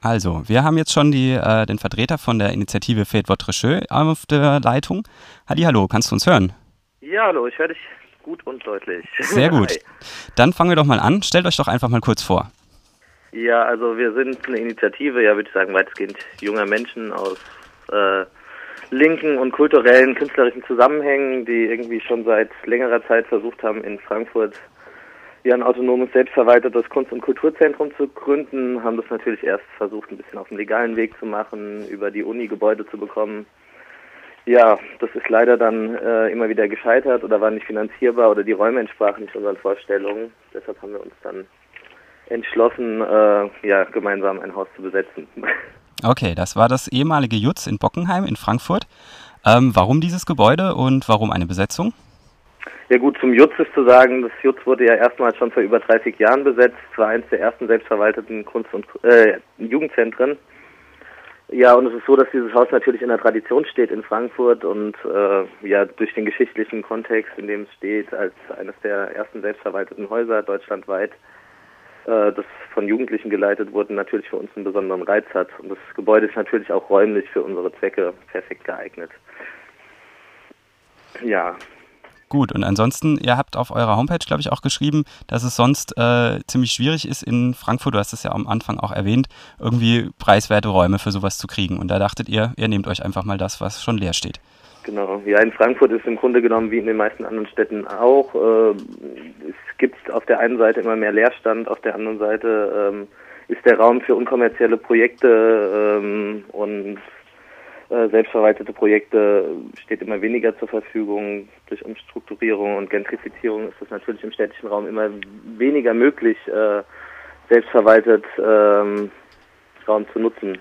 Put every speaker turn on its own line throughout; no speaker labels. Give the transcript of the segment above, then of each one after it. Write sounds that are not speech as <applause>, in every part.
Also, wir haben jetzt schon die, äh, den Vertreter von der Initiative Fête Votre auf der Leitung. Hadi, hallo, kannst du uns hören?
Ja, hallo, ich höre dich gut und deutlich.
Sehr gut. <laughs>
Hi.
Dann fangen wir doch mal an. Stellt euch doch einfach mal kurz vor.
Ja, also wir sind eine Initiative, ja, würde ich sagen, weitestgehend junger Menschen aus äh, linken und kulturellen, künstlerischen Zusammenhängen, die irgendwie schon seit längerer Zeit versucht haben, in Frankfurt ja, ein autonomes, selbstverwaltetes Kunst- und Kulturzentrum zu gründen, haben das natürlich erst versucht, ein bisschen auf dem legalen Weg zu machen, über die Uni Gebäude zu bekommen. Ja, das ist leider dann äh, immer wieder gescheitert oder war nicht finanzierbar oder die Räume entsprachen nicht unseren Vorstellungen. Deshalb haben wir uns dann entschlossen, äh, ja, gemeinsam ein Haus zu besetzen. <laughs>
Okay, das war das ehemalige Jutz in Bockenheim in Frankfurt. Ähm, warum dieses Gebäude und warum eine Besetzung?
Ja gut, zum Jutz ist zu sagen, das Jutz wurde ja erstmals schon vor über 30 Jahren besetzt, Es war eines der ersten selbstverwalteten Kunst- und äh, Jugendzentren. Ja, und es ist so, dass dieses Haus natürlich in der Tradition steht in Frankfurt und äh, ja durch den geschichtlichen Kontext, in dem es steht, als eines der ersten selbstverwalteten Häuser deutschlandweit, äh, das von Jugendlichen geleitet wurde, natürlich für uns einen besonderen Reiz hat. Und das Gebäude ist natürlich auch räumlich für unsere Zwecke perfekt geeignet. Ja,
Gut, und ansonsten, ihr habt auf eurer Homepage, glaube ich, auch geschrieben, dass es sonst äh, ziemlich schwierig ist in Frankfurt, du hast es ja am Anfang auch erwähnt, irgendwie preiswerte Räume für sowas zu kriegen. Und da dachtet ihr, ihr nehmt euch einfach mal das, was schon leer steht.
Genau, ja, in Frankfurt ist im Grunde genommen wie in den meisten anderen Städten auch. Äh, es gibt auf der einen Seite immer mehr Leerstand, auf der anderen Seite ähm, ist der Raum für unkommerzielle Projekte ähm, und selbstverwaltete Projekte steht immer weniger zur Verfügung. Durch Umstrukturierung und Gentrifizierung ist es natürlich im städtischen Raum immer weniger möglich, äh, selbstverwaltet ähm, Raum zu nutzen.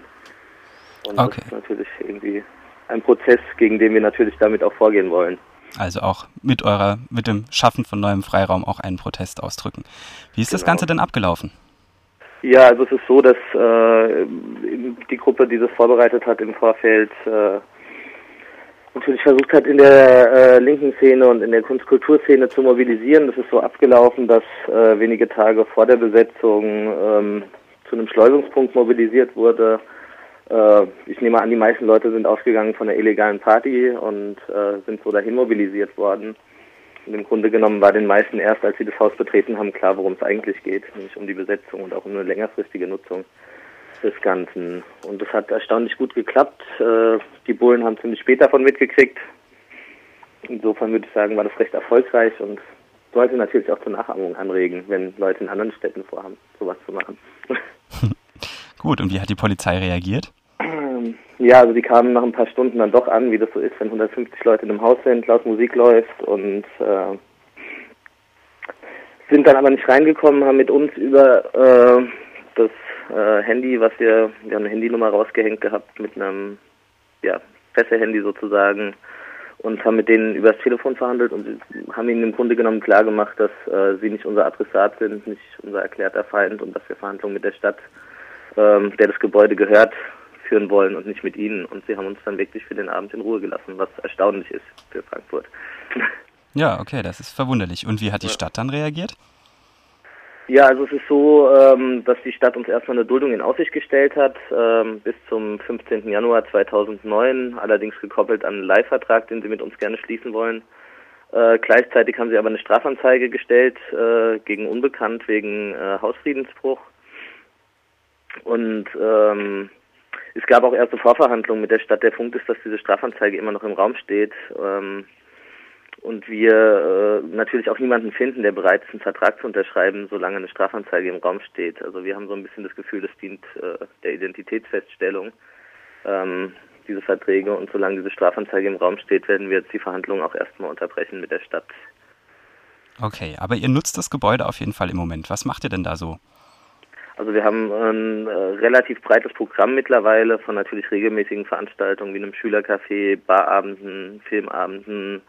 Und
okay.
das ist natürlich irgendwie ein Prozess, gegen den wir natürlich damit auch vorgehen wollen.
Also auch mit eurer, mit dem Schaffen von neuem Freiraum auch einen Protest ausdrücken. Wie ist genau. das Ganze denn abgelaufen?
Ja, also es ist so, dass äh, die Gruppe, die das vorbereitet hat im Vorfeld, äh, natürlich versucht hat, in der äh, linken Szene und in der Kunstkulturszene zu mobilisieren. Das ist so abgelaufen, dass äh, wenige Tage vor der Besetzung ähm, zu einem Schleusungspunkt mobilisiert wurde. Äh, ich nehme an, die meisten Leute sind ausgegangen von einer illegalen Party und äh, sind so dahin mobilisiert worden. Und im Grunde genommen war den meisten erst, als sie das Haus betreten haben, klar, worum es eigentlich geht, nämlich um die Besetzung und auch um eine längerfristige Nutzung des Ganzen. Und das hat erstaunlich gut geklappt. Äh, die Bullen haben ziemlich spät davon mitgekriegt. Insofern würde ich sagen, war das recht erfolgreich und sollte natürlich auch zur Nachahmung anregen, wenn Leute in anderen Städten vorhaben, sowas zu machen. <laughs>
Gut, und wie hat die Polizei reagiert?
Ja, also die kamen nach ein paar Stunden dann doch an, wie das so ist, wenn 150 Leute in einem Haus sind, laut Musik läuft und äh, sind dann aber nicht reingekommen, haben mit uns über äh, das äh, Handy, was wir, wir haben eine Handynummer rausgehängt gehabt mit einem ja, Fesse-Handy sozusagen und haben mit denen übers Telefon verhandelt und haben ihnen im Grunde genommen klar gemacht, dass äh, sie nicht unser Adressat sind, nicht unser erklärter Feind und dass wir Verhandlungen mit der Stadt, ähm, der das Gebäude gehört, führen wollen und nicht mit ihnen. Und sie haben uns dann wirklich für den Abend in Ruhe gelassen, was erstaunlich ist für Frankfurt. <laughs>
Ja, okay, das ist verwunderlich. Und wie hat die Stadt dann reagiert?
Ja, also es ist so, ähm, dass die Stadt uns erstmal eine Duldung in Aussicht gestellt hat, ähm, bis zum 15. Januar 2009, allerdings gekoppelt an einen Leihvertrag, den sie mit uns gerne schließen wollen. Äh, gleichzeitig haben sie aber eine Strafanzeige gestellt äh, gegen Unbekannt wegen äh, Hausfriedensbruch. Und ähm, es gab auch erste Vorverhandlungen mit der Stadt. Der Punkt ist, dass diese Strafanzeige immer noch im Raum steht. Ähm, und wir äh, natürlich auch niemanden finden, der bereit ist, einen Vertrag zu unterschreiben, solange eine Strafanzeige im Raum steht. Also wir haben so ein bisschen das Gefühl, das dient äh, der Identitätsfeststellung, ähm, diese Verträge. Und solange diese Strafanzeige im Raum steht, werden wir jetzt die Verhandlungen auch erstmal unterbrechen mit der Stadt.
Okay, aber ihr nutzt das Gebäude auf jeden Fall im Moment. Was macht ihr denn da so?
Also wir haben ein äh, relativ breites Programm mittlerweile von natürlich regelmäßigen Veranstaltungen wie einem Schülercafé, Barabenden, Filmabenden.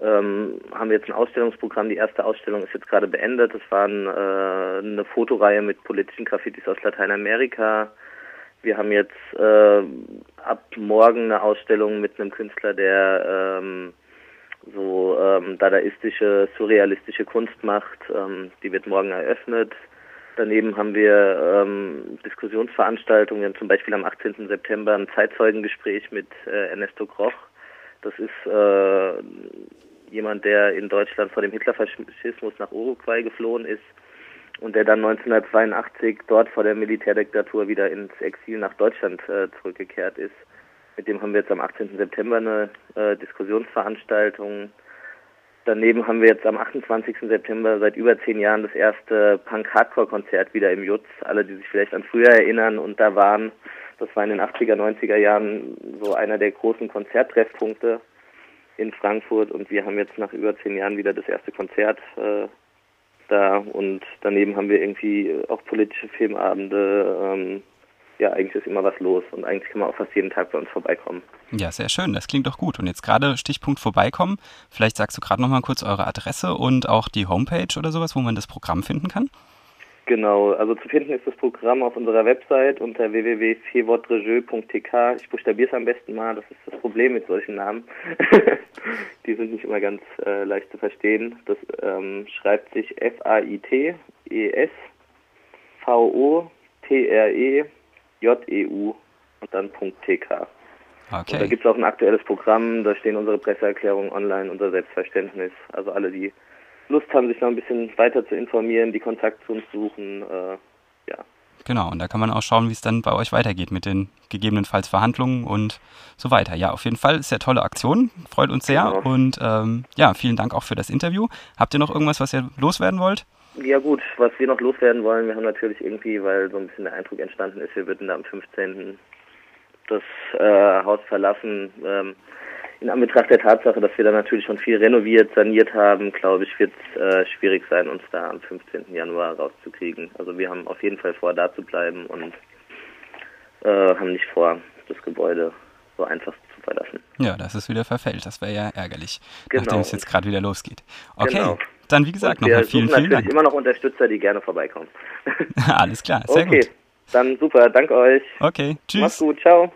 Ähm, haben wir jetzt ein Ausstellungsprogramm. Die erste Ausstellung ist jetzt gerade beendet. Das war äh, eine Fotoreihe mit politischen Graffitis aus Lateinamerika. Wir haben jetzt äh, ab morgen eine Ausstellung mit einem Künstler, der ähm, so ähm, dadaistische, surrealistische Kunst macht. Ähm, die wird morgen eröffnet. Daneben haben wir ähm, Diskussionsveranstaltungen. Zum Beispiel am 18. September ein Zeitzeugengespräch mit äh, Ernesto Groch. Das ist äh, jemand, der in Deutschland vor dem Hitlerfaschismus nach Uruguay geflohen ist und der dann 1982 dort vor der Militärdiktatur wieder ins Exil nach Deutschland äh, zurückgekehrt ist. Mit dem haben wir jetzt am 18. September eine äh, Diskussionsveranstaltung. Daneben haben wir jetzt am 28. September seit über zehn Jahren das erste Punk-Hardcore-Konzert wieder im Jutz. Alle, die sich vielleicht an früher erinnern und da waren, das war in den 80er, 90er Jahren so einer der großen Konzerttreffpunkte in Frankfurt und wir haben jetzt nach über zehn Jahren wieder das erste Konzert äh, da und daneben haben wir irgendwie auch politische Filmabende. Ähm, ja, eigentlich ist immer was los und eigentlich kann man auch fast jeden Tag bei uns vorbeikommen.
Ja, sehr schön. Das klingt doch gut. Und jetzt gerade Stichpunkt vorbeikommen. Vielleicht sagst du gerade noch mal kurz eure Adresse und auch die Homepage oder sowas, wo man das Programm finden kann.
Genau, also zu finden ist das Programm auf unserer Website unter www.fevotrejeu.tk. Ich buchstabiere es am besten mal, das ist das Problem mit solchen Namen. <laughs> Die sind nicht immer ganz äh, leicht zu verstehen. Das ähm, schreibt sich F-A-I-T-E-S V-O-T-R-E-J-E-U und dann .tk. Okay. Und da gibt es auch ein aktuelles Programm, da stehen unsere Presseerklärungen online, unser Selbstverständnis. Also alle, die Lust haben, sich noch ein bisschen weiter zu informieren, die Kontakt zu uns suchen, äh, ja.
Genau, und da kann man auch schauen, wie es dann bei euch weitergeht mit den gegebenenfalls Verhandlungen und so weiter. Ja, auf jeden Fall sehr tolle Aktion, freut uns sehr genau. und ähm, ja, vielen Dank auch für das Interview. Habt ihr noch irgendwas, was ihr loswerden wollt?
Ja gut, was wir noch loswerden wollen, wir haben natürlich irgendwie, weil so ein bisschen der Eindruck entstanden ist, wir würden da am 15. das äh, Haus verlassen. Ähm, in Anbetracht der Tatsache, dass wir da natürlich schon viel renoviert, saniert haben, glaube ich, wird es äh, schwierig sein, uns da am 15. Januar rauszukriegen. Also wir haben auf jeden Fall vor, da zu bleiben und äh, haben nicht vor, das Gebäude so einfach zu verlassen.
Ja, das ist wieder verfällt. Das wäre ja ärgerlich, genau. nachdem es jetzt gerade wieder losgeht. Okay, genau. dann wie gesagt nochmal vielen, vielen Dank.
immer noch Unterstützer, die gerne vorbeikommen. <laughs> <laughs>
Alles klar, sehr
okay.
gut.
Dann super, danke euch.
Okay, tschüss.
Mach's gut, ciao.